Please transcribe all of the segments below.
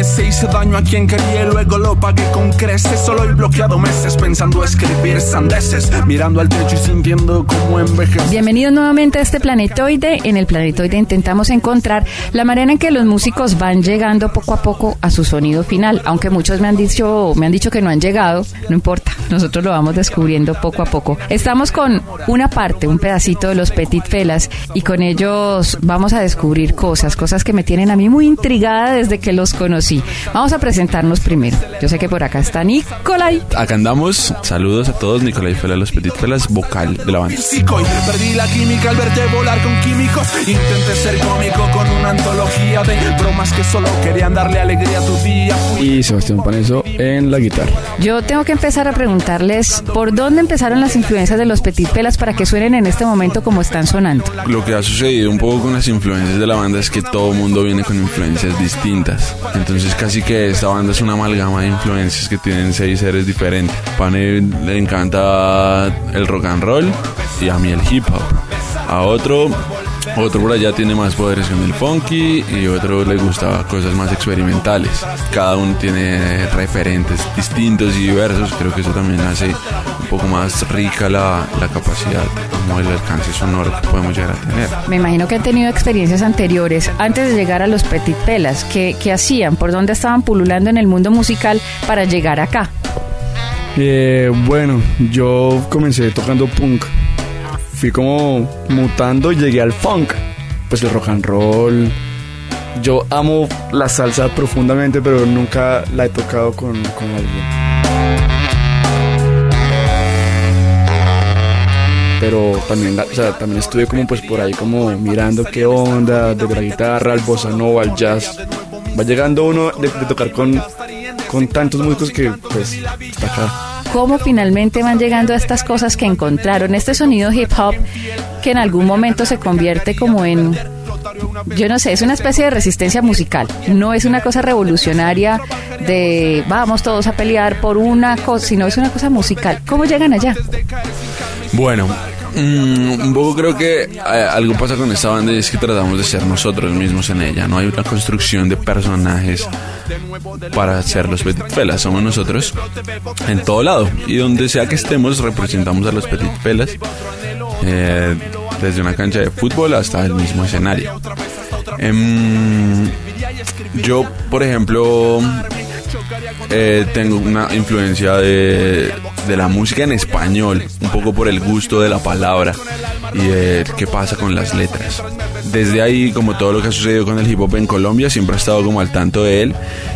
Amanece Hice daño a quien quería luego lo pagué con creces Solo he bloqueado meses pensando escribir sandeces Mirando al techo y sintiendo cómo envejece Bienvenidos nuevamente a este planetoide. En el planetoide intentamos encontrar la manera en que los músicos van llegando poco a poco a su sonido final. Aunque muchos me han dicho, me han dicho que no han llegado, no importa. Nosotros lo vamos descubriendo poco a poco. Estamos con una parte, un pedacito de los Petit Felas y con ellos vamos a descubrir cosas, cosas que me tienen a mí muy intrigada desde que los conocí. Vamos a presentarnos primero. Yo sé que por acá está Nicolai. Acá andamos. Saludos a todos. Nicolai Fela, los Petit Felas, vocal de la banda. y perdí la química al verte volar con químicos Intenté ser cómico con una antología de bromas que solo querían darle alegría a tu día Fui y Sebastián Paneso en la guitarra. Yo tengo que empezar a preguntarles por dónde empezaron las influencias de los Petit Felas para que suenen en este momento como están sonando. Lo que ha sucedido un poco con las influencias de la banda es que todo el mundo viene con influencias distintas. Entonces casi que esta banda es una amalgama de influencias que tienen seis seres diferentes. Pane le encanta el rock and roll y a mí el hip hop. A otro, otro por allá tiene más poderes con el funky y otro le gusta cosas más experimentales. Cada uno tiene referentes distintos y diversos. Creo que eso también hace un poco más rica la, la capacidad, como el alcance sonoro que podemos llegar a tener. Me imagino que han tenido experiencias anteriores antes de llegar a los Petit Pelas. ¿Qué, qué hacían? ¿Por dónde estaban pululando en el mundo musical para llegar acá? Eh, bueno, yo comencé tocando punk. Fui como mutando y llegué al funk. Pues el rock and roll. Yo amo la salsa profundamente, pero nunca la he tocado con, con alguien. Pero también, o sea, también estuve como pues por ahí como mirando qué onda, desde la guitarra, al bossa nova, al jazz. Va llegando uno de, de tocar con, con tantos músicos que pues está acá. ¿Cómo finalmente van llegando a estas cosas que encontraron? Este sonido hip hop que en algún momento se convierte como en, yo no sé, es una especie de resistencia musical. No es una cosa revolucionaria de vamos todos a pelear por una cosa, sino es una cosa musical. ¿Cómo llegan allá? Bueno, mm, un poco creo que eh, algo pasa con esta banda y es que tratamos de ser nosotros mismos en ella. No hay una construcción de personajes para ser los Petit Felas. Somos nosotros en todo lado. Y donde sea que estemos, representamos a los Petit Felas. eh, desde una cancha de fútbol hasta el mismo escenario. Em, yo, por ejemplo, eh, tengo una influencia de, de la música en español, un poco por el gusto de la palabra y de qué pasa con las letras. Desde ahí, como todo lo que ha sucedido con el hip hop en Colombia, siempre he estado como al tanto de él.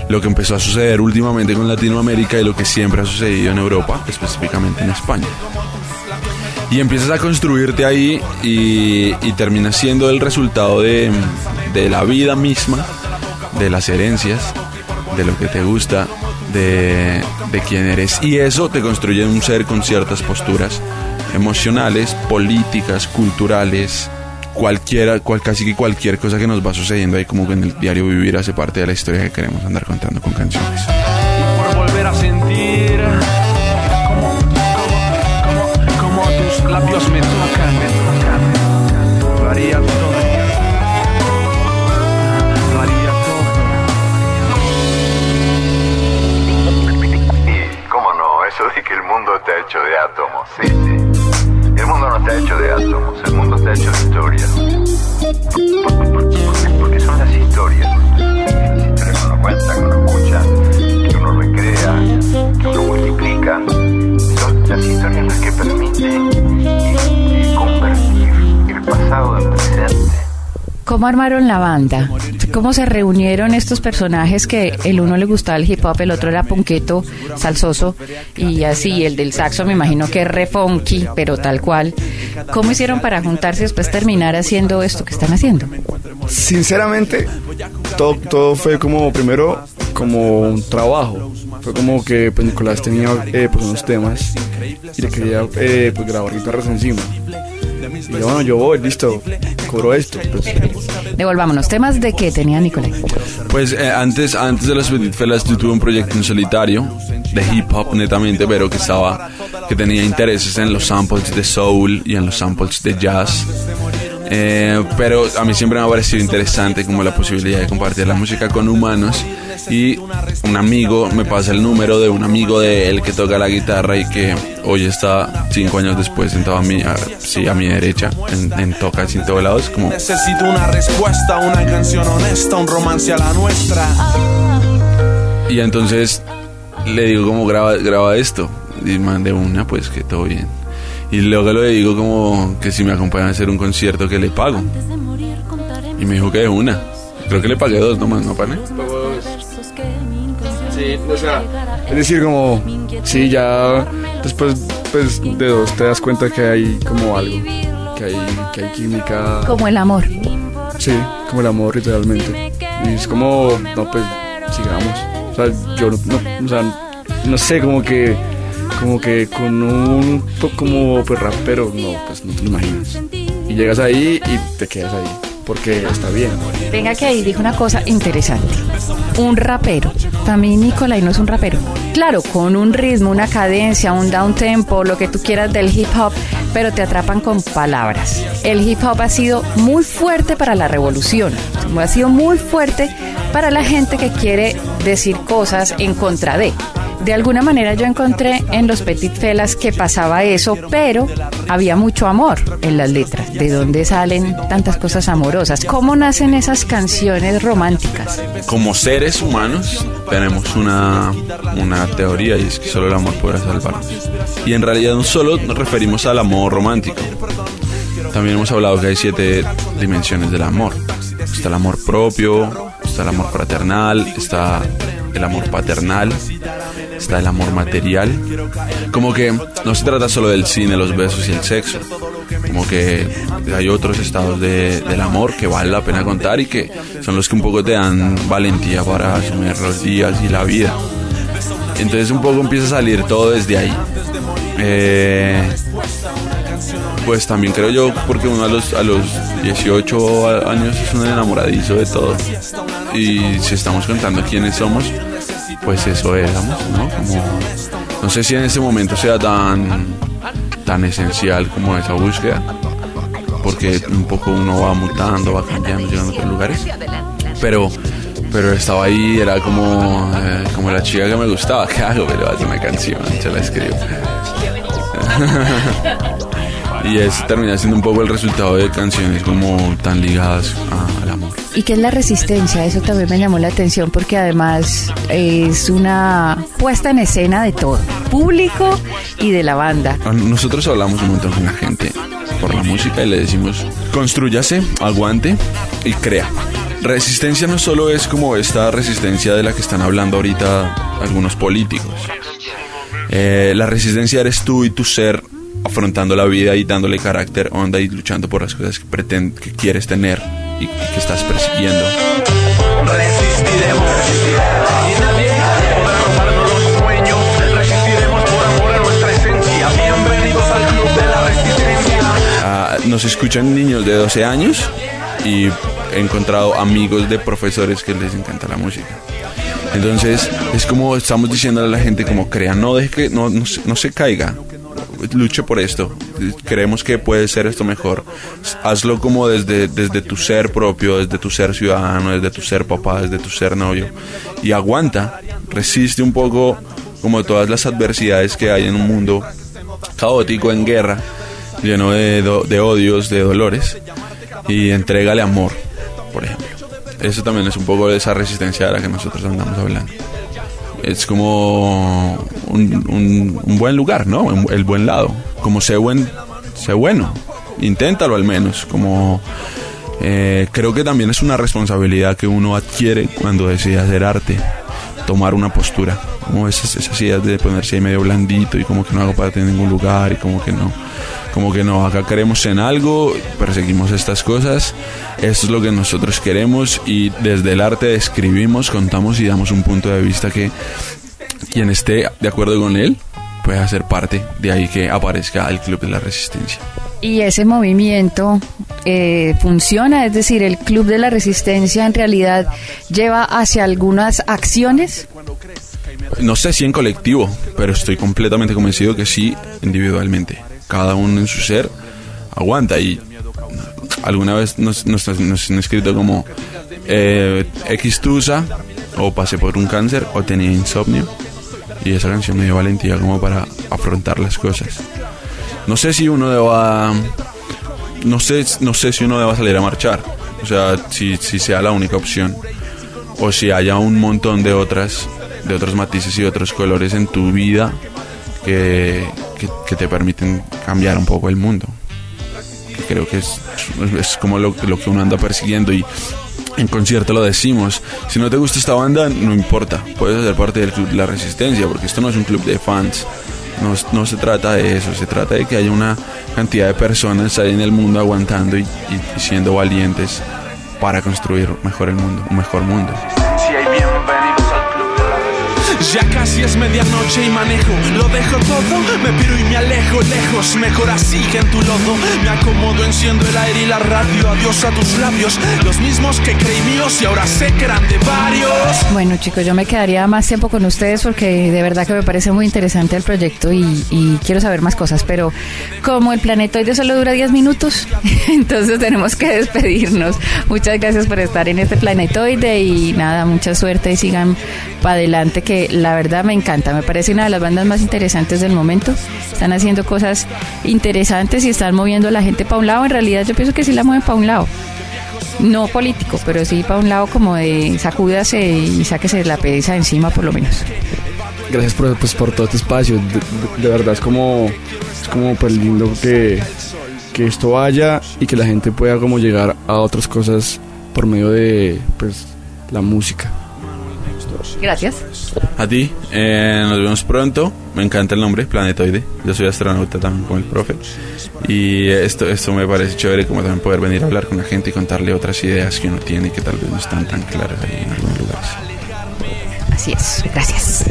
Lo que empezó a suceder últimamente con Latinoamérica y lo que siempre ha sucedido en Europa, específicamente en España. Y empiezas a construirte ahí y, y termina siendo el resultado de la vida misma, de las herencias, de lo que te gusta, de, quién eres. Y eso te construye un ser con ciertas posturas emocionales, políticas, culturales, cualquiera, cual, casi que cualquier cosa que nos va sucediendo ahí como que en el diario vivir hace parte de la historia que queremos andar contando con canciones. ¿Cómo armaron la banda? ¿Cómo se reunieron estos personajes que el uno le gustaba el hip hop, el otro era punqueto, salsoso y así, el del saxo me imagino que es re funky, pero tal cual. ¿Cómo hicieron para juntarse y después terminar haciendo esto que están haciendo? Sinceramente, todo, todo fue como primero como un trabajo. Fue como que pues, Nicolás tenía eh, pues, unos temas y le quería eh, pues, grabar guitarras encima. Y yo, bueno, yo voy, listo, cobro esto. Pues, Devolvámonos. ¿Temas de qué tenía Nicolás? Pues eh, antes, antes de los Petit Felas yo tuve un proyecto en solitario de hip hop netamente, pero que estaba, que tenía intereses en los samples de soul y en los samples de jazz. Eh, pero a mí siempre me ha parecido interesante como la posibilidad de compartir la música con humanos. Y un amigo me pasa el número de un amigo de él que toca la guitarra y que hoy está cinco años después sentado a mi, a, sí, a mi derecha en, en tocas en todos lados como Necesito una respuesta, una canción honesta, un romance a la nuestra. y entonces le digo como graba, graba esto y mandé una pues que todo bien y luego le digo como que si me acompaña a hacer un concierto que le pago y me dijo que de una creo que le pagué dos nomás no pane sí, o sea, es decir, como, sí, ya después pues, de dos te das cuenta que hay como algo, que hay, que hay química. Como el amor. Sí, como el amor literalmente. Y es como, no, pues sigamos. O sea, yo no, no- o sea, no sé, como que, como que con un como pues rapero, no, pues no te lo imaginas. Y llegas ahí y te quedas ahí, porque está bien. Venga que ahí dijo una cosa interesante. Un rapero. Mí Nicolai no es un rapero. Claro, con un ritmo, una cadencia, un down tempo, lo que tú quieras del hip hop, pero te atrapan con palabras. El hip hop ha sido muy fuerte para la revolución. Ha sido muy fuerte para la gente que quiere decir cosas en contra de. De alguna manera yo encontré en los Petit Felas que pasaba eso, pero había mucho amor en las letras. ¿De dónde salen tantas cosas amorosas? ¿Cómo nacen esas canciones románticas? como seres humanos tenemos una, una teoría y es que solo el amor podrá salvarnos. Y en realidad no solo nos referimos al amor romántico. También hemos hablado que hay siete dimensiones del amor. Está el amor propio, está el amor fraternal, está el amor paternal, está el amor material. Como que no se trata solo del cine, los besos y el sexo. Como que hay otros estados de- del amor que vale la pena contar y que son los que un poco te dan valentía para asumir los días y la vida. Entonces un poco empieza a salir todo desde ahí. Eh, pues también creo yo, porque uno a los, a los 18 a- años es un enamoradizo de todo. Y si estamos contando quiénes somos, pues eso éramos, ¿no? Como, no sé si en ese momento sea tan, tan esencial como esa búsqueda, porque un poco uno va mutando, va cambiando, llegando a otros lugares. Pero, pero estaba ahí, era como, eh, como la chica que me gustaba. ¿Qué hago? Pero hace una canción, se la escribo. y eso termina siendo un poco el resultado de canciones como tan ligadas al amor. ¿Y qué es la resistencia? Eso también me llamó la atención porque además es una puesta en escena de todo, público y de la banda. Ah, Nosotros hablamos un montón con la gente por la música y le decimos, construyase, aguante y crea. Resistencia no solo es como esta resistencia de la que están hablando ahorita algunos políticos. Eh, la resistencia eres tú y tu ser afrontando la vida y dándole carácter, onda y luchando por las cosas que, preten- que quieres tener y, que estás persiguiendo. Resistiremos. Y nadie podrá robarnos los sueños. Resistiremos por amor a nuestra esencia. Bienvenidos al club de la resistencia. Ah, nos escuchan niños de 12 años y he encontrado amigos de profesores que les encanta la música. Entonces es como estamos diciéndole a la gente como crea, no deje que no, no se caiga, luche por esto, creemos que puede ser esto mejor, hazlo como desde, desde tu ser propio, desde tu ser ciudadano, desde tu ser papá, desde tu ser novio y aguanta, resiste un poco como todas las adversidades que hay en un mundo caótico, en guerra, lleno de, do- de odios, de dolores, y entrégale amor, por ejemplo. Eso también es un poco de esa resistencia de la que nosotros andamos hablando. Es como un, un- un buen lugar, ¿no? El buen lado. Como sé buen, sé bueno. Inténtalo al menos. Como eh, creo que también es una responsabilidad que uno adquiere cuando decide hacer arte. Tomar una postura. Como esas, esas ideas de ponerse ahí medio blandito y como que no hago parte de ningún lugar y como que no. Como que no, acá queremos en algo, perseguimos estas cosas, esto es lo que nosotros queremos y desde el arte describimos, contamos y damos un punto de vista que quien esté de acuerdo con él puede hacer parte de ahí que aparezca el Club de la Resistencia. Y ese movimiento eh, funciona, es decir, el Club de la Resistencia en realidad lleva hacia algunas acciones. No sé si en colectivo, pero estoy completamente convencido que sí individualmente. Cada uno en su ser aguanta. Y alguna vez nos, nos, nos han escrito como eh, X tusa o pasé por un cáncer o tenía insomnio. Y esa canción me dio valentía como para afrontar las cosas. No sé si uno deba no sé no sé si uno deba salir a marchar, o sea, si, si sea la única opción. O si haya un montón de otras de otros matices y otros colores en tu vida que, que, te permiten cambiar un poco el mundo. Creo que es, es como lo, que uno anda persiguiendo y en concierto lo decimos. Si no te gusta esta banda, no importa. Puedes ser parte del club la resistencia, porque esto no es un club de fans. No, no se trata de eso, se trata de que haya una cantidad de personas ahí en el mundo aguantando y- y siendo valientes para construir mejor el mundo, un mejor mundo. Ya casi es medianoche y manejo, lo dejo todo, me piro y me alejo lejos, mejor así que en tu lodo. Me acomodo, enciendo el aire y la radio, adiós a tus labios, los mismos que creí míos y ahora sé que eran de varios. Bueno, chicos, yo me quedaría más tiempo con ustedes porque de verdad que me parece muy interesante el proyecto y, quiero saber más cosas, pero como el planetoide solo dura 10 minutos, entonces tenemos que despedirnos. Muchas gracias por estar en este planetoide y nada, mucha suerte y sigan para adelante que la verdad me encanta, me parece una de las bandas más interesantes del momento. Están haciendo cosas interesantes y están moviendo a la gente para un lado. En realidad yo pienso que sí la mueven para un lado no político, pero sí para un lado como de sacúdase y sáquese la pereza encima por lo menos. Gracias por, pues, por todo este espacio. De, de- de verdad es como, es como pues lindo que, que esto vaya y que la gente pueda como llegar a otras cosas por medio de pues la música. Gracias. A ti, eh, nos vemos pronto. Me encanta el nombre, Planetoide. Yo soy astronauta también como el profe. Y esto, esto me parece chévere como también poder venir a hablar con la gente y contarle otras ideas que uno tiene que tal vez no están tan claras ahí en algunos lugares. Así es. Gracias.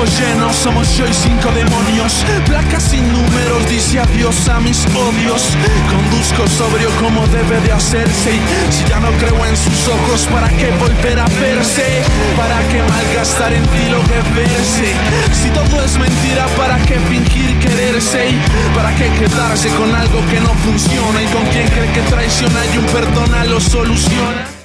El cupo lleno, somos yo y cinco demonios. Placas sin números, dice adiós a mis odios. Conduzco sobrio como debe de hacerse. Si ya no creo en sus ojos, ¿para qué volver a verse? ¿Para qué malgastar en ti lo que verse? Si todo es mentira, ¿para qué fingir quererse? ¿Y ¿Para qué quedarse con algo que no funciona? ¿Y con quien cree que traiciona y un perdona lo soluciona?